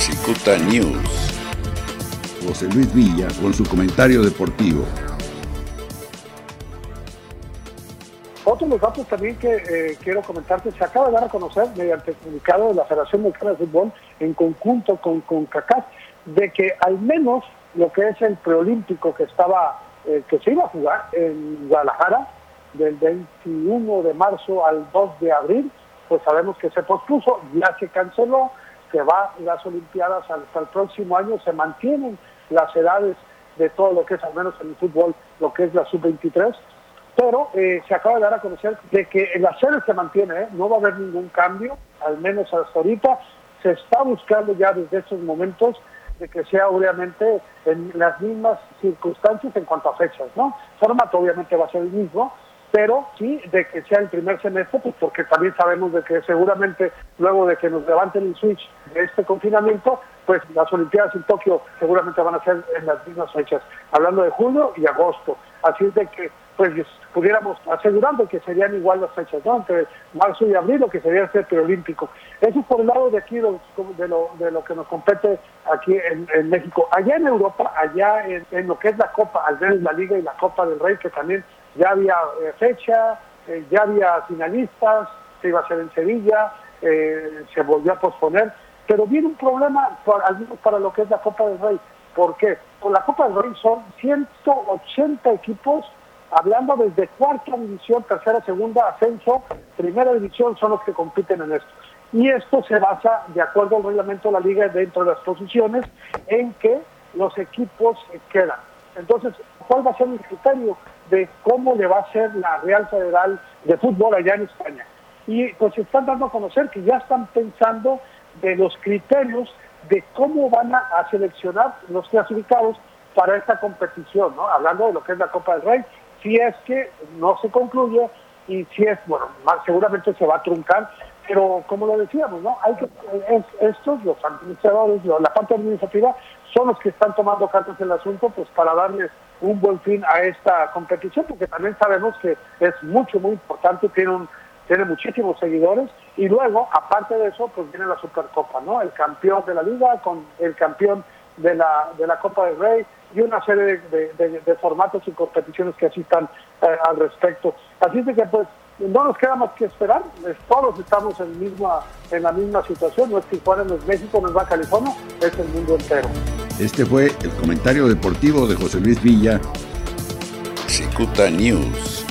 Cicuta News. José Luis Villa con su comentario deportivo. Otro de los datos también que eh, quiero comentarte, se acaba de dar a conocer mediante el comunicado de la Federación Mexicana de Fútbol en conjunto con, con CACAS, de que al menos lo que es el preolímpico que estaba, eh, que se iba a jugar en Guadalajara, del 21 de marzo al 2 de abril, pues sabemos que se pospuso, ya se canceló, que va las Olimpiadas hasta el próximo año, se mantienen las edades de todo lo que es, al menos en el fútbol, lo que es la sub-23, pero eh, se acaba de dar a conocer de que la sede se mantiene, ¿eh? no va a haber ningún cambio, al menos hasta ahorita, se está buscando ya desde estos momentos de que sea obviamente en las mismas circunstancias en cuanto a fechas, ¿no? Formato obviamente va a ser el mismo, pero sí de que sea el primer semestre, pues porque también sabemos de que seguramente luego de que nos levanten el switch de este confinamiento, pues las Olimpiadas en Tokio seguramente van a ser en las mismas fechas, hablando de julio y agosto. Así es de que pues pudiéramos asegurando que serían igual las fechas, ¿no? Entre marzo y abril, lo que sería el preolímpico. Eso es por el lado de aquí, de lo, de lo que nos compete aquí en, México. Allá en Europa, allá en, lo que es la Copa, al menos la Liga y la Copa del Rey, que también ya había eh, fecha, eh, ya había finalistas, se iba a hacer en Sevilla, eh, se volvió a posponer, pero viene un problema para, lo que es la Copa del Rey. ¿Por qué? Por la Copa del Rey son 180 equipos hablando desde cuarta división, tercera, segunda, ascenso, primera división son los que compiten en esto. Y esto se basa, de acuerdo al reglamento de la liga, dentro de las posiciones en que los equipos quedan. Entonces, ¿cuál va a ser el criterio de cómo le va a ser la Real Federal de Fútbol allá en España? Y pues se están dando a conocer que ya están pensando de los criterios de cómo van a, seleccionar los clasificados para esta competición, ¿no? Hablando de lo que es la Copa del Rey si es que no se concluye y si es, bueno, seguramente se va a truncar, pero como lo decíamos, ¿no? Hay que, estos, los administradores, la parte administrativa, son los que están tomando cartas en el asunto, pues para darles un buen fin a esta competición, porque también sabemos que es mucho, muy importante, tiene un tiene muchísimos seguidores y luego, aparte de eso, pues viene la Supercopa, ¿no? El campeón de la liga con el campeón de la, de la Copa del Rey, y una serie de, formatos y competiciones que así están eh, al respecto. Así es que pues no nos queda más que esperar, todos estamos en, misma, en la misma situación, no es Tijuana, no es México, no es Baja California, es el mundo entero. Este fue el comentario deportivo de José Luis Villa. Cicuta News.